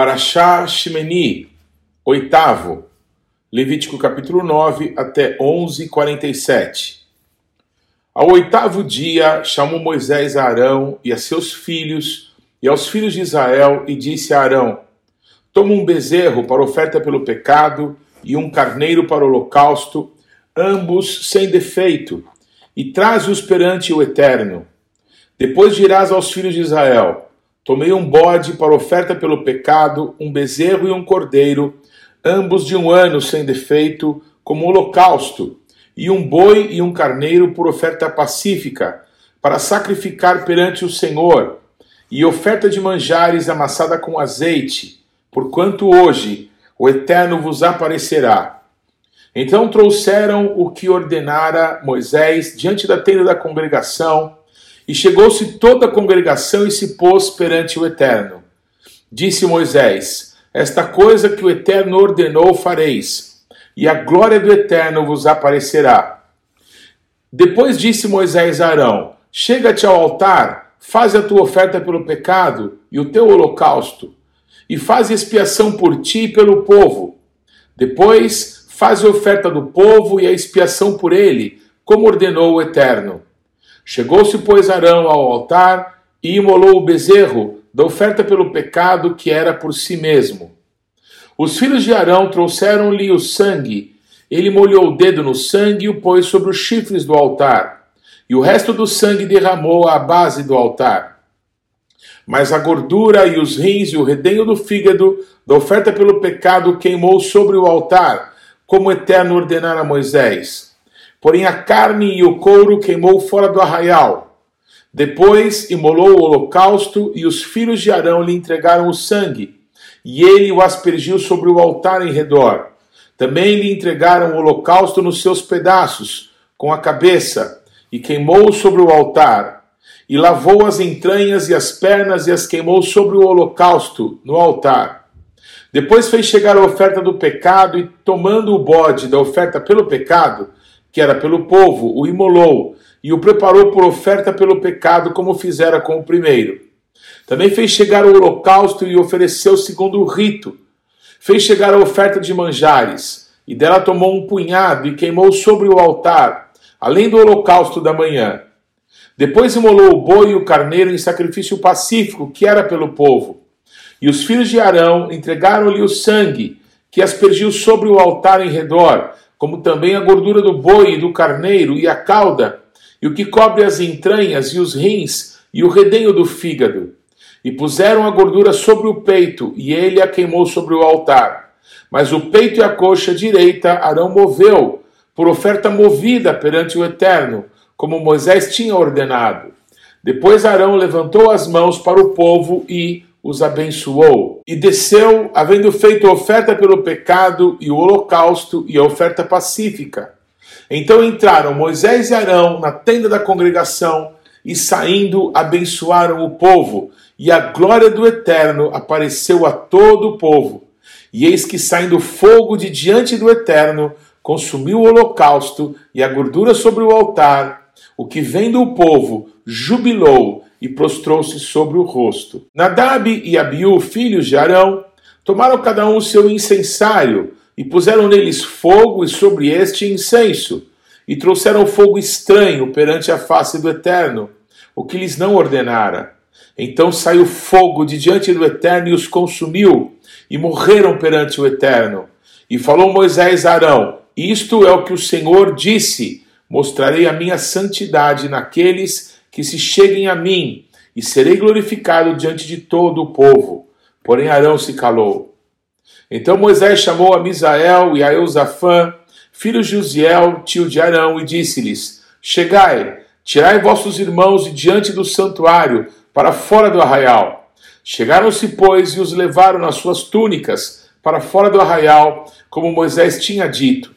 Parashá Shemeni, oitavo, Levítico capítulo 9 até 11, 47. Ao oitavo dia, chamou Moisés a Arão e a seus filhos e aos filhos de Israel e disse a Arão: Toma um bezerro para oferta pelo pecado e um carneiro para o holocausto, ambos sem defeito, e traze-os perante o Eterno. Depois dirás aos filhos de Israel: Tomei um bode para oferta pelo pecado, um bezerro e um cordeiro, ambos de um ano sem defeito, como holocausto, e um boi e um carneiro por oferta pacífica, para sacrificar perante o Senhor, e oferta de manjares amassada com azeite, porquanto hoje o Eterno vos aparecerá. Então trouxeram o que ordenara Moisés diante da tenda da congregação, e chegou-se toda a congregação e se pôs perante o Eterno. Disse Moisés: Esta coisa que o Eterno ordenou fareis, e a glória do Eterno vos aparecerá. Depois disse Moisés a Arão: Chega-te ao altar, faz a tua oferta pelo pecado e o teu holocausto, e faz expiação por ti e pelo povo. Depois faz a oferta do povo e a expiação por ele, como ordenou o Eterno. Chegou-se, pois, Arão ao altar e imolou o bezerro da oferta pelo pecado que era por si mesmo. Os filhos de Arão trouxeram-lhe o sangue. Ele molhou o dedo no sangue e o pôs sobre os chifres do altar. E o resto do sangue derramou à base do altar. Mas a gordura e os rins e o redenho do fígado da oferta pelo pecado queimou sobre o altar, como o Eterno ordenara a Moisés. Porém a carne e o couro queimou fora do arraial. Depois imolou o holocausto e os filhos de Arão lhe entregaram o sangue, e ele o aspergiu sobre o altar em redor. Também lhe entregaram o holocausto nos seus pedaços, com a cabeça, e queimou sobre o altar. E lavou as entranhas e as pernas e as queimou sobre o holocausto, no altar. Depois fez chegar a oferta do pecado e, tomando o bode da oferta pelo pecado, que era pelo povo, o imolou e o preparou por oferta pelo pecado, como fizera com o primeiro. Também fez chegar o holocausto e ofereceu segundo o rito. Fez chegar a oferta de manjares, e dela tomou um punhado e queimou sobre o altar, além do holocausto da manhã. Depois imolou o boi e o carneiro em sacrifício pacífico, que era pelo povo. E os filhos de Arão entregaram-lhe o sangue, que aspergiu sobre o altar em redor, como também a gordura do boi e do carneiro e a cauda, e o que cobre as entranhas e os rins e o redenho do fígado. E puseram a gordura sobre o peito, e ele a queimou sobre o altar. Mas o peito e a coxa direita Arão moveu, por oferta movida perante o Eterno, como Moisés tinha ordenado. Depois Arão levantou as mãos para o povo e, os abençoou e desceu, havendo feito oferta pelo pecado e o holocausto e a oferta pacífica. Então entraram Moisés e Arão na tenda da congregação e saindo abençoaram o povo, e a glória do Eterno apareceu a todo o povo. E eis que saindo fogo de diante do Eterno, consumiu o holocausto e a gordura sobre o altar. O que vendo o povo jubilou e prostrou-se sobre o rosto. Nadab e Abiú, filhos de Arão, tomaram cada um o seu incensário e puseram neles fogo e sobre este incenso, e trouxeram fogo estranho perante a face do Eterno, o que lhes não ordenara. Então saiu fogo de diante do Eterno e os consumiu, e morreram perante o Eterno. E falou Moisés a Arão: Isto é o que o Senhor disse: Mostrarei a minha santidade naqueles que se cheguem a mim, e serei glorificado diante de todo o povo. Porém Arão se calou. Então Moisés chamou a Misael e a Eusafã, filhos de Uziel, tio de Arão, e disse-lhes: Chegai, tirai vossos irmãos de diante do santuário, para fora do arraial. Chegaram-se, pois, e os levaram nas suas túnicas para fora do arraial, como Moisés tinha dito.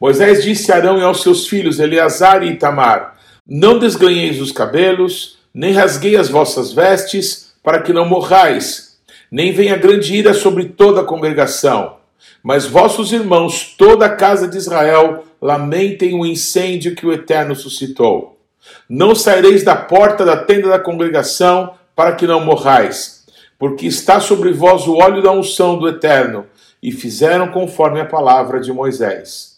Moisés disse a Arão e aos seus filhos Eleazar e Itamar: não desganheis os cabelos, nem rasguei as vossas vestes, para que não morrais, nem venha grande ira sobre toda a congregação. Mas vossos irmãos, toda a casa de Israel, lamentem o incêndio que o Eterno suscitou. Não saireis da porta da tenda da congregação, para que não morrais. porque está sobre vós o óleo da unção do Eterno, e fizeram conforme a palavra de Moisés.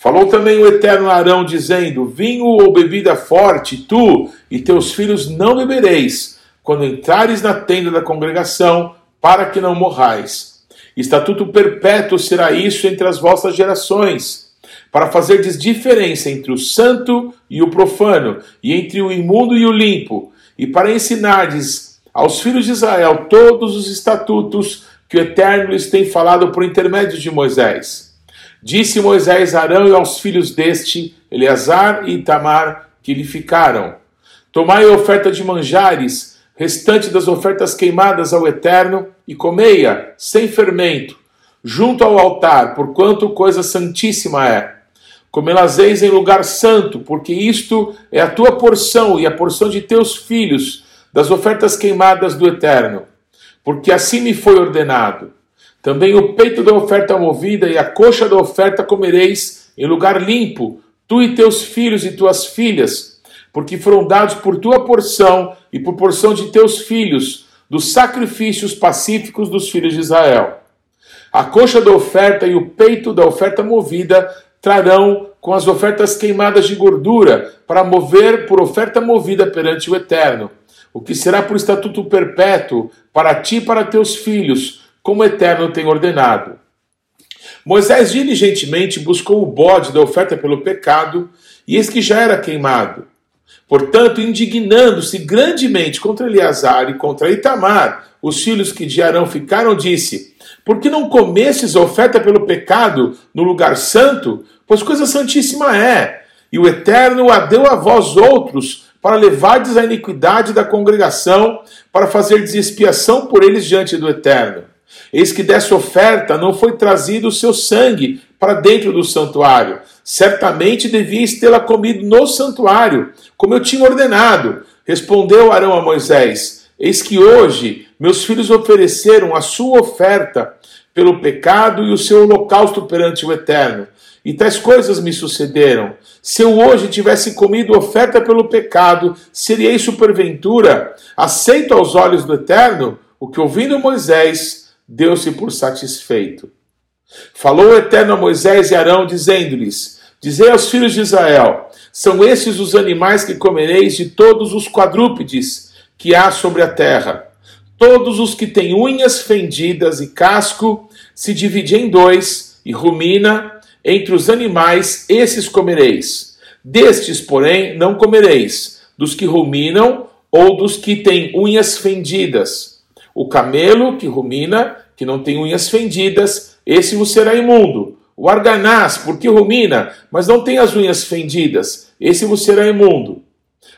Falou também o Eterno Arão, dizendo: Vinho ou bebida forte, tu e teus filhos não bebereis, quando entrares na tenda da congregação, para que não morrais. Estatuto perpétuo será isso entre as vossas gerações, para fazerdes diferença entre o santo e o profano, e entre o imundo e o limpo, e para ensinardes aos filhos de Israel todos os estatutos que o Eterno lhes tem falado por intermédio de Moisés. Disse Moisés a Arão e aos filhos deste, Eleazar e Itamar, que lhe ficaram: Tomai a oferta de manjares, restante das ofertas queimadas ao Eterno, e comei-a, sem fermento, junto ao altar, porquanto coisa santíssima é. Comê-las-eis em lugar santo, porque isto é a tua porção e a porção de teus filhos, das ofertas queimadas do Eterno, porque assim me foi ordenado. Também o peito da oferta movida e a coxa da oferta comereis em lugar limpo, tu e teus filhos e tuas filhas, porque foram dados por tua porção e por porção de teus filhos, dos sacrifícios pacíficos dos filhos de Israel. A coxa da oferta e o peito da oferta movida trarão com as ofertas queimadas de gordura, para mover por oferta movida perante o Eterno o que será por estatuto perpétuo para ti e para teus filhos, como o Eterno tem ordenado. Moisés diligentemente buscou o bode da oferta pelo pecado, e eis que já era queimado. Portanto, indignando-se grandemente contra Eleazar e contra Itamar, os filhos que de Arão ficaram, disse: Por que não comestes a oferta pelo pecado no lugar santo? Pois coisa santíssima é. E o Eterno a deu a vós outros para levardes a iniquidade da congregação, para fazer expiação por eles diante do Eterno. Eis que dessa oferta não foi trazido o seu sangue para dentro do santuário. Certamente devias tê-la comido no santuário, como eu tinha ordenado. Respondeu Arão a Moisés: Eis que hoje meus filhos ofereceram a sua oferta pelo pecado e o seu holocausto perante o Eterno. E tais coisas me sucederam. Se eu hoje tivesse comido oferta pelo pecado, seria isso porventura aceito aos olhos do Eterno? O que ouvindo Moisés, deu-se por satisfeito. Falou o Eterno a Moisés e Arão, dizendo-lhes: Dizei aos filhos de Israel: São estes os animais que comereis de todos os quadrúpedes que há sobre a terra. Todos os que têm unhas fendidas e casco se dividem em dois, e rumina entre os animais, esses comereis. Destes, porém, não comereis, dos que ruminam ou dos que têm unhas fendidas. O camelo que rumina, que não tem unhas fendidas, esse vos será imundo. O arganaz, porque rumina, mas não tem as unhas fendidas, esse vos será imundo.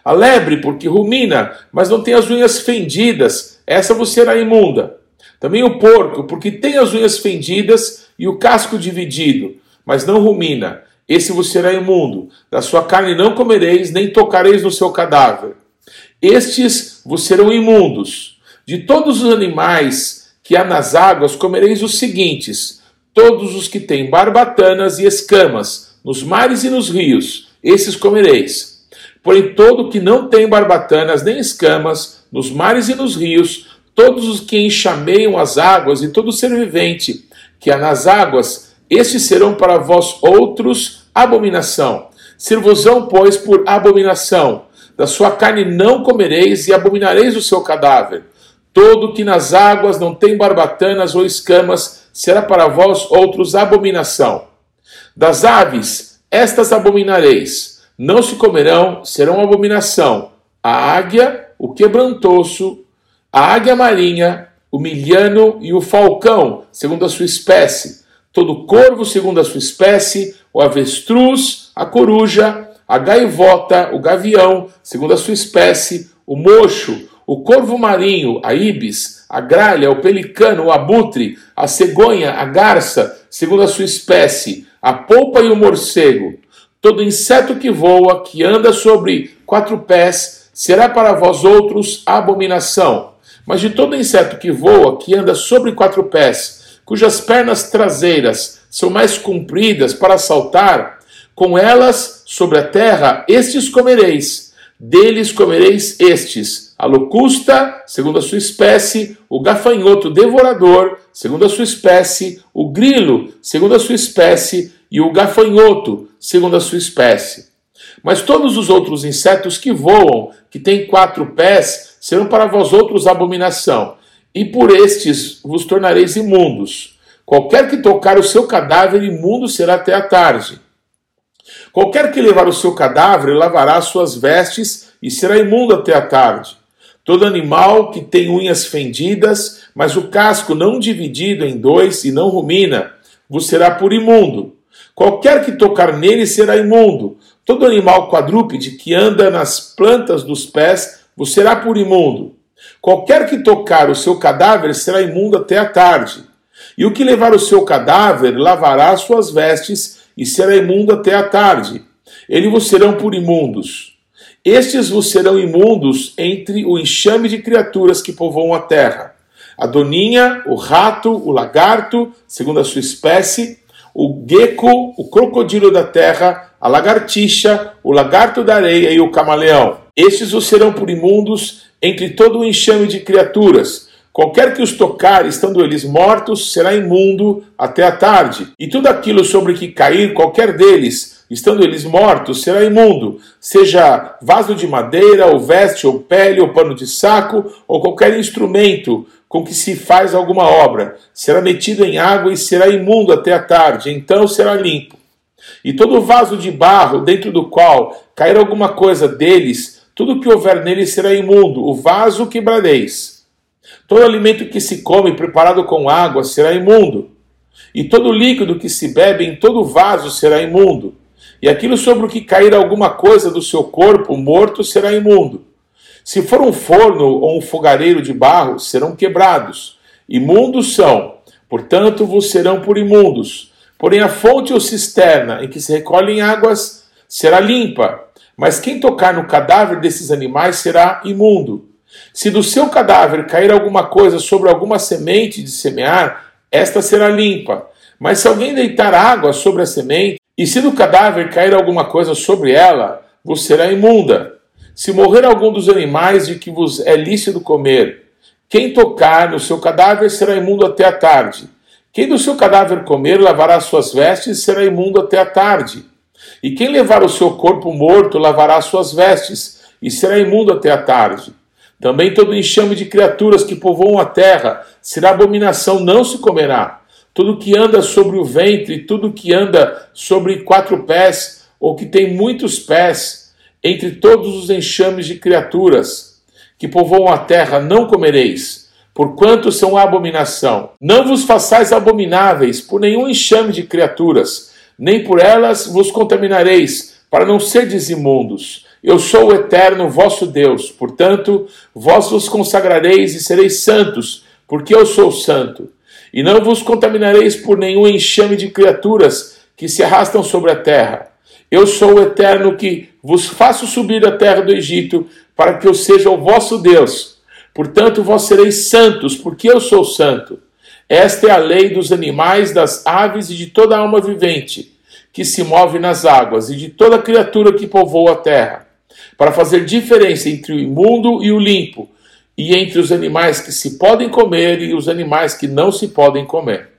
A lebre, porque rumina, mas não tem as unhas fendidas, essa vos será imunda. Também o porco, porque tem as unhas fendidas e o casco dividido, mas não rumina. Esse vos será imundo. Da sua carne não comereis, nem tocareis no seu cadáver. Estes vos serão imundos. De todos os animais que há nas águas, comereis os seguintes: todos os que têm barbatanas e escamas, nos mares e nos rios, esses comereis. Porém, todo que não tem barbatanas nem escamas, nos mares e nos rios, todos os que enxameiam as águas e todo ser vivente que há nas águas, estes serão para vós outros abominação. Servosão, pois, por abominação. Da sua carne não comereis e abominareis o seu cadáver. Todo que nas águas não tem barbatanas ou escamas será para vós outros abominação. Das aves, estas abominareis. Não se comerão, serão abominação. A águia, o quebrantoso, a águia marinha, o milhano e o falcão, segundo a sua espécie todo corvo segundo a sua espécie, o avestruz, a coruja, a gaivota, o gavião, segundo a sua espécie, o mocho, o corvo marinho, a ibis, a gralha, o pelicano, o abutre, a cegonha, a garça, segundo a sua espécie, a polpa e o morcego. Todo inseto que voa, que anda sobre quatro pés, será para vós outros abominação. Mas de todo inseto que voa, que anda sobre quatro pés, cujas pernas traseiras são mais compridas para saltar, com elas sobre a terra, estes comereis, deles comereis estes, a locusta, segundo a sua espécie, o gafanhoto devorador, segundo a sua espécie, o grilo, segundo a sua espécie, e o gafanhoto, segundo a sua espécie. Mas todos os outros insetos que voam, que têm quatro pés, serão para vós outros abominação, e por estes vos tornareis imundos. Qualquer que tocar o seu cadáver, imundo será até a tarde. Qualquer que levar o seu cadáver, lavará suas vestes e será imundo até a tarde. Todo animal que tem unhas fendidas, mas o casco não dividido em dois e não rumina, vos será por imundo. Qualquer que tocar nele será imundo. Todo animal quadrúpede que anda nas plantas dos pés vos será por imundo. Qualquer que tocar o seu cadáver será imundo até a tarde. E o que levar o seu cadáver lavará suas vestes e será imundo até a tarde. Eles vos serão por imundos. Estes vos serão imundos entre o enxame de criaturas que povoam a terra: a doninha, o rato, o lagarto, segundo a sua espécie, o gecko, o crocodilo da terra, a lagartixa, o lagarto da areia e o camaleão. Estes os serão por imundos entre todo o enxame de criaturas. Qualquer que os tocar, estando eles mortos, será imundo até a tarde. E tudo aquilo sobre que cair qualquer deles, estando eles mortos, será imundo, seja vaso de madeira, ou veste, ou pele, ou pano de saco, ou qualquer instrumento com que se faz alguma obra, será metido em água e será imundo até a tarde, então será limpo. E todo vaso de barro, dentro do qual cair alguma coisa deles, tudo que houver nele será imundo, o vaso quebrareis. Todo alimento que se come preparado com água será imundo, e todo líquido que se bebe em todo vaso será imundo, e aquilo sobre o que cair alguma coisa do seu corpo morto será imundo. Se for um forno ou um fogareiro de barro, serão quebrados. Imundos são, portanto vos serão por imundos. Porém, a fonte ou cisterna em que se recolhem águas será limpa, mas quem tocar no cadáver desses animais será imundo. Se do seu cadáver cair alguma coisa sobre alguma semente de semear, esta será limpa. Mas se alguém deitar água sobre a semente, e se do cadáver cair alguma coisa sobre ela, vos será imunda. Se morrer algum dos animais de que vos é lícito comer, quem tocar no seu cadáver será imundo até a tarde. Quem do seu cadáver comer lavará suas vestes e será imundo até a tarde. E quem levar o seu corpo morto lavará suas vestes e será imundo até a tarde. Também todo enxame de criaturas que povoam a terra será abominação, não se comerá. Tudo que anda sobre o ventre, tudo que anda sobre quatro pés, ou que tem muitos pés, entre todos os enxames de criaturas que povoam a terra, não comereis, porquanto são abominação. Não vos façais abomináveis por nenhum enxame de criaturas, nem por elas vos contaminareis, para não serdes imundos. Eu sou o eterno vosso Deus, portanto, vós vos consagrareis e sereis santos, porque eu sou santo. E não vos contaminareis por nenhum enxame de criaturas que se arrastam sobre a terra eu sou o eterno que vos faço subir da terra do Egito, para que eu seja o vosso Deus. Portanto, vós sereis santos, porque eu sou santo. Esta é a lei dos animais, das aves e de toda alma vivente que se move nas águas, e de toda criatura que povoa a terra, para fazer diferença entre o imundo e o limpo, e entre os animais que se podem comer e os animais que não se podem comer.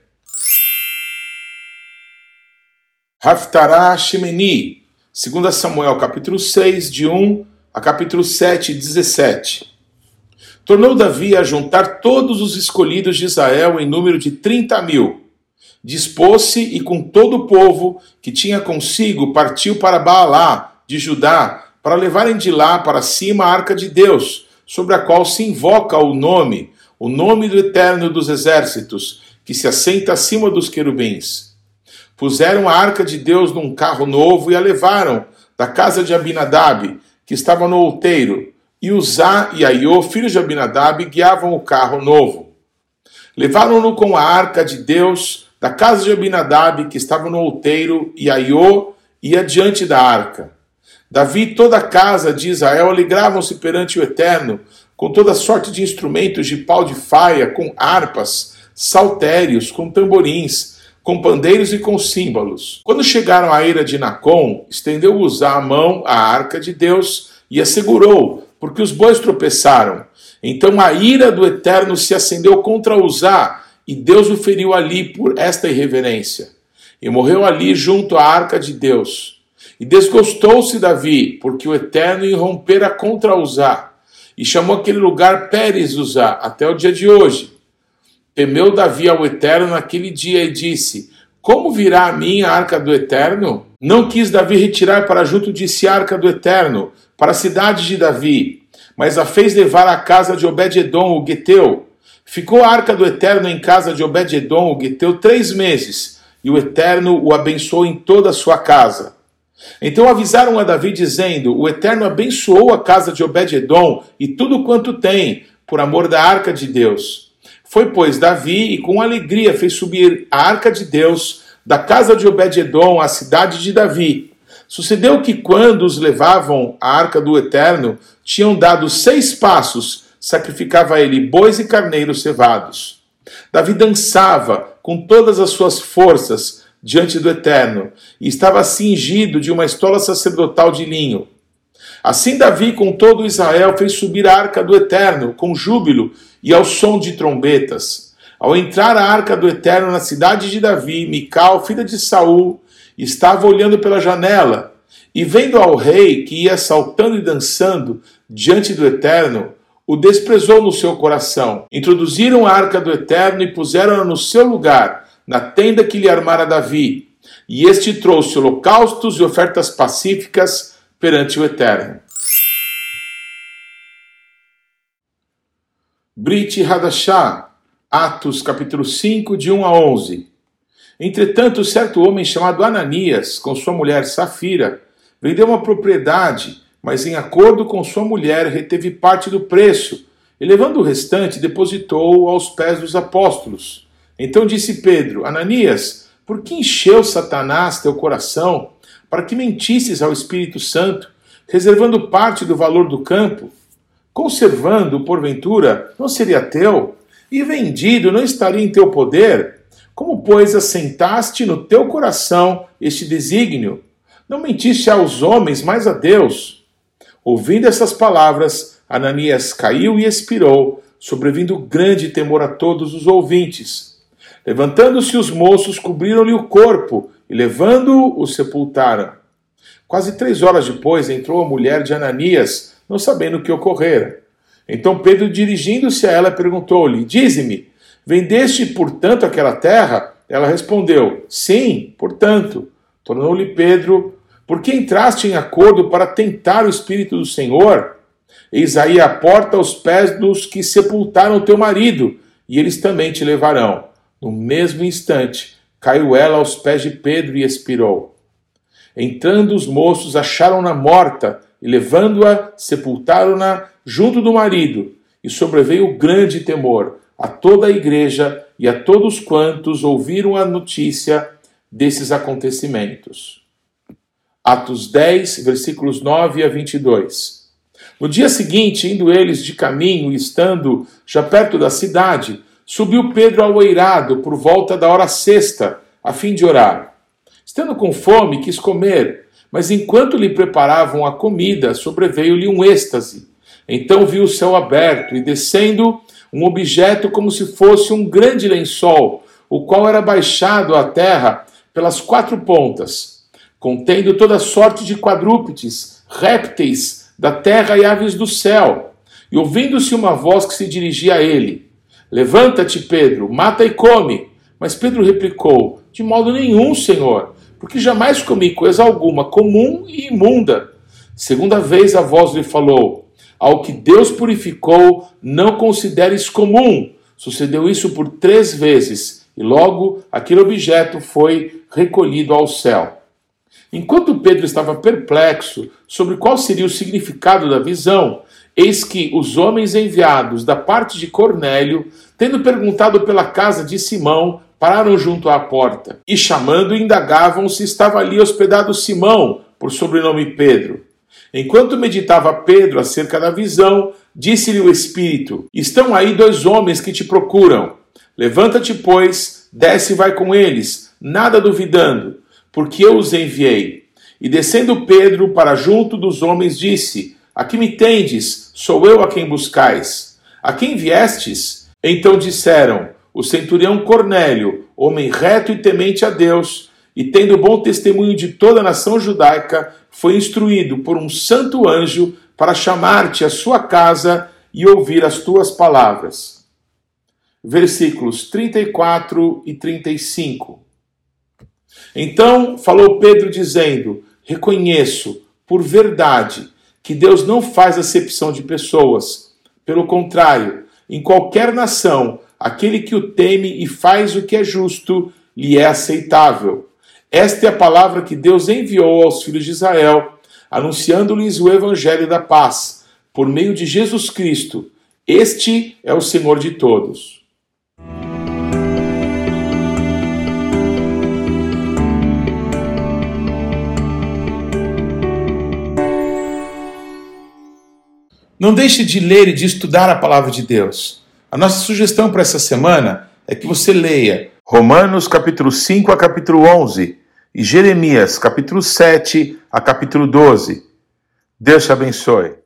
Haftarah Shemeni, 2 Samuel capítulo 6, de 1 a capítulo 7, 17. Tornou Davi a juntar todos os escolhidos de Israel em número de 30 mil. Dispôs-se e com todo o povo que tinha consigo partiu para Baalá, de Judá, para levarem de lá para cima a arca de Deus, sobre a qual se invoca o nome, o nome do Eterno dos Exércitos, que se assenta acima dos querubins. Puseram a arca de Deus num carro novo e a levaram da casa de Abinadab, que estava no outeiro, e Uzá e Aiô, filhos de Abinadab, guiavam o carro novo. Levaram-no com a arca de Deus da casa de Abinadab, que estava no outeiro, e Aiô ia diante da arca. Davi e toda a casa de Israel alegravam-se perante o Eterno, com toda sorte de instrumentos de pau de faia, com harpas, saltérios, com tamborins, com pandeiros e com símbolos. Quando chegaram à eira de Nacon, estendeu Uzá a mão à arca de Deus e a segurou, porque os bois tropeçaram. Então a ira do Eterno se acendeu contra Uzá, e Deus o feriu ali por esta irreverência. E morreu ali junto à arca de Deus. E desgostou-se Davi, porque o Eterno irrompera contra Uzá, e chamou aquele lugar Pérez Uzá, até o dia de hoje. Temeu Davi ao Eterno naquele dia e disse: Como virá a mim a arca do Eterno? Não quis Davi retirar para junto de si a arca do Eterno, para a cidade de Davi, mas a fez levar à casa de Obed-Edom, o Geteu. Ficou a arca do Eterno em casa de Obed-Edom, o Geteu, três meses, e o Eterno o abençoou em toda a sua casa. Então avisaram a Davi, dizendo: O Eterno abençoou a casa de Obed-Edom e tudo quanto tem, por amor da arca de Deus. Foi, pois, Davi e com alegria fez subir a arca de Deus da casa de Obed-Edom à cidade de Davi. Sucedeu que, quando os levavam à arca do Eterno, tinham dado seis passos, sacrificava ele bois e carneiros cevados. Davi dançava com todas as suas forças diante do Eterno e estava cingido de uma estola sacerdotal de linho. Assim Davi, com todo Israel, fez subir a arca do Eterno com júbilo e ao som de trombetas. Ao entrar a arca do Eterno na cidade de Davi, Mical, filha de Saul, estava olhando pela janela e vendo ao rei que ia saltando e dançando diante do Eterno, o desprezou no seu coração. Introduziram a arca do Eterno e puseram-na no seu lugar, na tenda que lhe armara Davi. E este trouxe holocaustos e ofertas pacíficas perante o Eterno. Brit Hadashah, Atos capítulo 5, de 1 a 11. Entretanto, certo homem chamado Ananias, com sua mulher Safira, vendeu uma propriedade, mas em acordo com sua mulher reteve parte do preço, e levando o restante, depositou aos pés dos apóstolos. Então disse Pedro: Ananias, por que encheu Satanás teu coração para que mentisses ao Espírito Santo, reservando parte do valor do campo? Conservando, porventura, não seria teu? E vendido, não estaria em teu poder? Como, pois, assentaste no teu coração este desígnio? Não mentiste aos homens, mas a Deus. Ouvindo essas palavras, Ananias caiu e expirou, sobrevindo grande temor a todos os ouvintes. Levantando-se os moços, cobriram-lhe o corpo e, levando-o, o sepultaram. Quase três horas depois entrou a mulher de Ananias, não sabendo o que ocorrera. Então Pedro, dirigindo-se a ela, perguntou-lhe: Dize-me, Vendeste, portanto, aquela terra? Ela respondeu: Sim, portanto. Tornou-lhe Pedro: Por que entraste em acordo para tentar o Espírito do Senhor? Eis aí a porta aos pés dos que sepultaram teu marido, e eles também te levarão. No mesmo instante, caiu ela aos pés de Pedro e expirou. Entrando os moços, acharam-na morta, e levando-a, sepultaram-na junto do marido, e sobreveio grande temor a toda a igreja e a todos quantos ouviram a notícia desses acontecimentos. Atos 10, versículos 9 a 22. No dia seguinte, indo eles de caminho e estando já perto da cidade, subiu Pedro ao eirado por volta da hora sexta, a fim de orar. Estando com fome, quis comer, mas enquanto lhe preparavam a comida, sobreveio-lhe um êxtase. Então viu o céu aberto e, descendo, um objeto como se fosse um grande lençol, o qual era baixado à terra pelas quatro pontas, contendo toda sorte de quadrúpedes, répteis da terra e aves do céu. E ouvindo-se uma voz que se dirigia a ele: Levanta-te, Pedro, mata e come. Mas Pedro replicou: De modo nenhum, Senhor, porque jamais comi coisa alguma comum e imunda. Segunda vez a voz lhe falou: ao que Deus purificou, não consideres comum. Sucedeu isso por três vezes, e logo aquele objeto foi recolhido ao céu. Enquanto Pedro estava perplexo sobre qual seria o significado da visão, eis que os homens enviados da parte de Cornélio, tendo perguntado pela casa de Simão, pararam junto à porta e, chamando, indagavam se estava ali hospedado Simão, por sobrenome Pedro. Enquanto meditava Pedro acerca da visão, disse-lhe o Espírito: Estão aí dois homens que te procuram. Levanta-te, pois, desce e vai com eles, nada duvidando, porque eu os enviei. E descendo Pedro para junto dos homens, disse: A que me tendes? Sou eu a quem buscais. A quem viestes? Então disseram: O centurião Cornélio, homem reto e temente a Deus, e tendo bom testemunho de toda a nação judaica, foi instruído por um santo anjo para chamar-te à sua casa e ouvir as tuas palavras. Versículos 34 e 35. Então falou Pedro, dizendo: Reconheço, por verdade, que Deus não faz acepção de pessoas. Pelo contrário, em qualquer nação, aquele que o teme e faz o que é justo lhe é aceitável. Esta é a palavra que Deus enviou aos filhos de Israel, anunciando-lhes o evangelho da paz, por meio de Jesus Cristo. Este é o Senhor de todos. Não deixe de ler e de estudar a palavra de Deus. A nossa sugestão para essa semana é que você leia Romanos capítulo 5 a capítulo 11 e Jeremias capítulo 7 a capítulo 12. Deus te abençoe.